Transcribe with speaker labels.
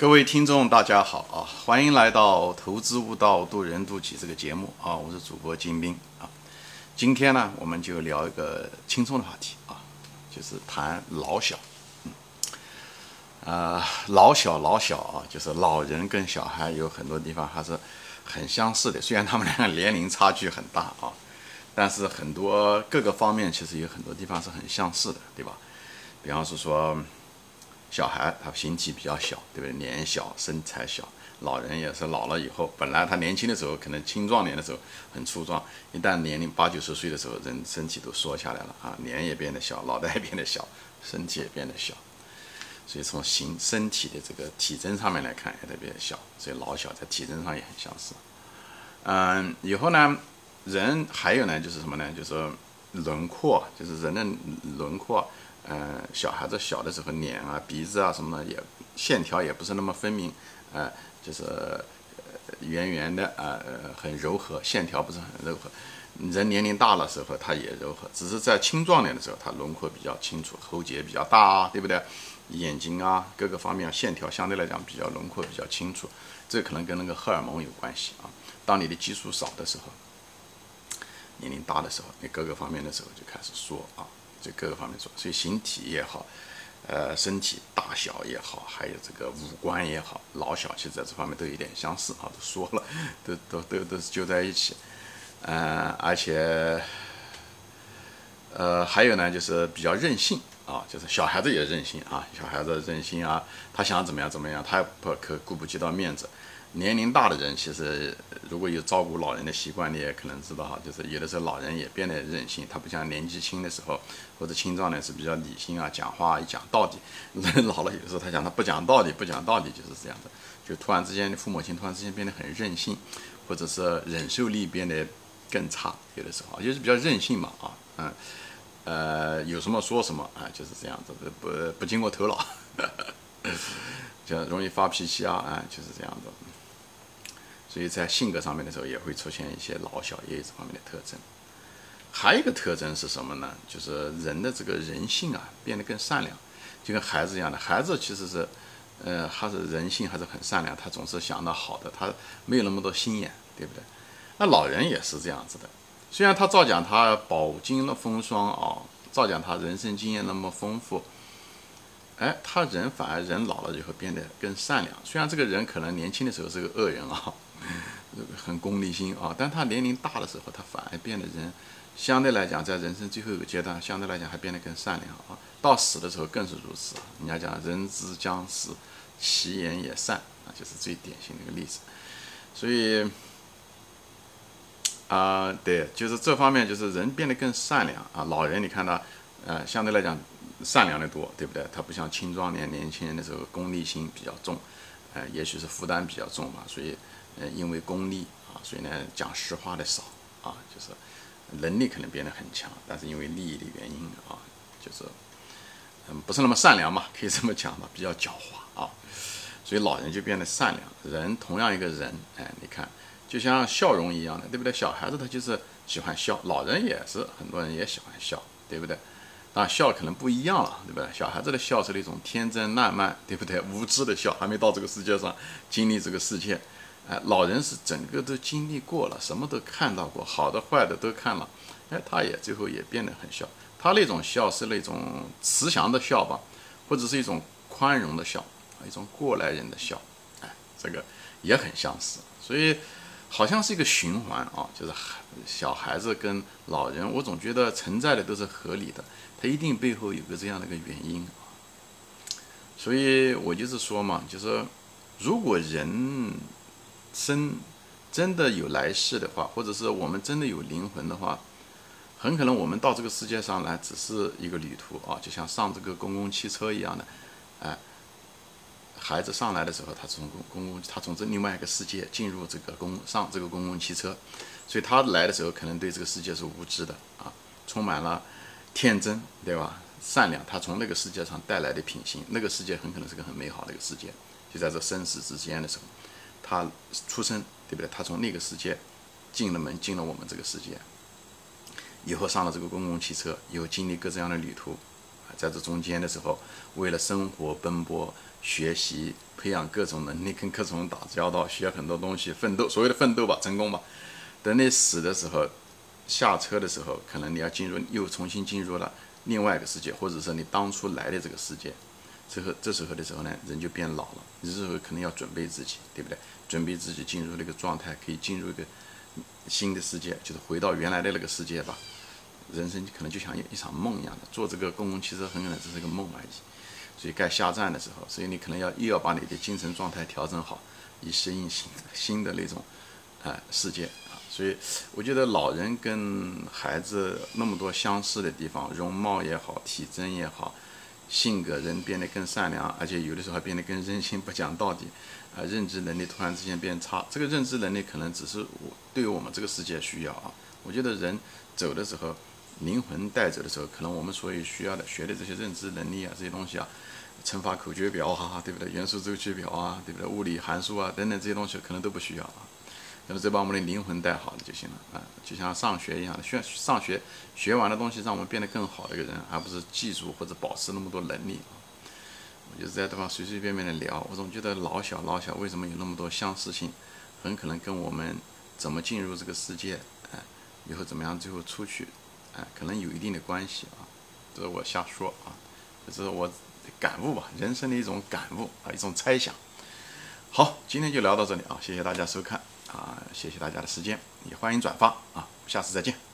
Speaker 1: 各位听众，大家好啊！欢迎来到《投资悟道，渡人渡己》这个节目啊！我是主播金兵啊。今天呢，我们就聊一个轻松的话题啊，就是谈老小。嗯，啊，老小老小啊，就是老人跟小孩有很多地方还是很相似的，虽然他们两个年龄差距很大啊，但是很多各个方面其实有很多地方是很相似的，对吧？比方是说。小孩他形体比较小，对不对？脸小，身材小。老人也是老了以后，本来他年轻的时候可能青壮年的时候很粗壮，一旦年龄八九十岁的时候，人身体都缩下来了啊，脸也变得小，脑袋也变得小，身体也变得小。所以从形身体的这个体征上面来看也特别小，所以老小在体征上也很相似。嗯，以后呢，人还有呢就是什么呢？就是轮廓，就是人的轮廓。嗯，小孩子小的时候，脸啊、鼻子啊什么的也线条也不是那么分明，呃，就是圆圆的啊，很柔和，线条不是很柔和。人年龄大了时候，它也柔和，只是在青壮年的时候，它轮廓比较清楚，喉结比较大啊，对不对？眼睛啊，各个方面线条相对来讲比较轮廓比较清楚，这可能跟那个荷尔蒙有关系啊。当你的激素少的时候，年龄大的时候，你各个方面的时候就开始缩啊。这各个方面做，所以形体也好，呃，身体大小也好，还有这个五官也好，老小其实在这方面都有点相似啊，都说了，都都都都是揪在一起，嗯，而且，呃，还有呢，就是比较任性啊，就是小孩子也任性啊，小孩子任性啊，他想怎么样怎么样，他不可顾不及到面子。年龄大的人，其实如果有照顾老人的习惯，你也可能知道哈，就是有的时候老人也变得任性，他不像年纪轻的时候或者青壮年是比较理性啊，讲话一讲道理。人 老了有的时候他讲他不讲道理，不讲道理就是这样的，就突然之间父母亲突然之间变得很任性，或者是忍受力变得更差，有的时候就是比较任性嘛啊，嗯，呃，有什么说什么啊，就是这样子，不不经过头脑，就容易发脾气啊，啊，就是这样的。所以在性格上面的时候，也会出现一些老小也有这方面的特征。还有一个特征是什么呢？就是人的这个人性啊，变得更善良，就跟孩子一样的。孩子其实是，呃，还是人性还是很善良，他总是想到好的，他没有那么多心眼，对不对？那老人也是这样子的，虽然他照讲他饱经了风霜啊，照讲他人生经验那么丰富，哎，他人反而人老了以后变得更善良。虽然这个人可能年轻的时候是个恶人啊。很功利心啊，但他年龄大的时候，他反而变得人，相对来讲，在人生最后一个阶段，相对来讲还变得更善良啊。到死的时候更是如此。人家讲人之将死，其言也善啊，就是最典型的一个例子。所以，啊，对，就是这方面，就是人变得更善良啊。老人你看他，呃，相对来讲善良的多，对不对？他不像青壮年、年轻人的时候功利心比较重，呃，也许是负担比较重嘛，所以。呃，因为功利啊，所以呢讲实话的少啊，就是能力可能变得很强，但是因为利益的原因啊，就是嗯不是那么善良嘛，可以这么讲吧，比较狡猾啊，所以老人就变得善良。人同样一个人，哎，你看就像笑容一样的，对不对？小孩子他就是喜欢笑，老人也是，很多人也喜欢笑，对不对？啊，笑可能不一样了，对不对？小孩子的笑是那种天真烂漫，对不对？无知的笑，还没到这个世界上经历这个世界。哎，老人是整个都经历过了，什么都看到过，好的坏的都看了。哎，他也最后也变得很笑。他那种笑是那种慈祥的笑吧，或者是一种宽容的笑，一种过来人的笑。哎，这个也很相似。所以好像是一个循环啊，就是小孩子跟老人，我总觉得存在的都是合理的，他一定背后有个这样的一个原因。所以我就是说嘛，就是如果人。生真的有来世的话，或者是我们真的有灵魂的话，很可能我们到这个世界上来只是一个旅途啊，就像上这个公共汽车一样的，哎，孩子上来的时候，他从公公共，他从这另外一个世界进入这个公上这个公共汽车，所以他来的时候可能对这个世界是无知的啊，充满了天真，对吧？善良，他从那个世界上带来的品行，那个世界很可能是个很美好的一个世界，就在这生死之间的时候。他出生，对不对？他从那个世界进了门，进了我们这个世界，以后上了这个公共汽车，又经历各这样的旅途，在这中间的时候，为了生活奔波，学习、培养各种能力，跟各种人打交道，学很多东西，奋斗，所谓的奋斗吧，成功吧。等你死的时候，下车的时候，可能你要进入，又重新进入了另外一个世界，或者说你当初来的这个世界。这后这时候的时候呢，人就变老了，你这时候可能要准备自己，对不对？准备自己进入那个状态，可以进入一个新的世界，就是回到原来的那个世界吧。人生可能就像一一场梦一样的，坐这个公共汽车很可能只是个梦而已。所以该下站的时候，所以你可能要又要把你的精神状态调整好，以适应新新的那种啊世界啊。所以我觉得老人跟孩子那么多相似的地方，容貌也好，体征也好。性格人变得更善良，而且有的时候还变得更任性，不讲道理，啊，认知能力突然之间变差。这个认知能力可能只是我对于我们这个世界需要啊。我觉得人走的时候，灵魂带走的时候，可能我们所以需要的学的这些认知能力啊，这些东西啊，乘法口诀表啊，对不对？元素周期表啊，对不对？物理函数啊等等这些东西可能都不需要啊。那么，只把我们的灵魂带好了就行了啊，就像上学一样的，学上学学完的东西，让我们变得更好的一个人，而不是记住或者保持那么多能力。我就在地方随随便便的聊，我总觉得老小老小为什么有那么多相似性，很可能跟我们怎么进入这个世界，哎，以后怎么样最后出去，哎，可能有一定的关系啊。这是我瞎说啊，这是我感悟吧，人生的一种感悟啊，一种猜想。好，今天就聊到这里啊，谢谢大家收看。啊，谢谢大家的时间，也欢迎转发啊，下次再见。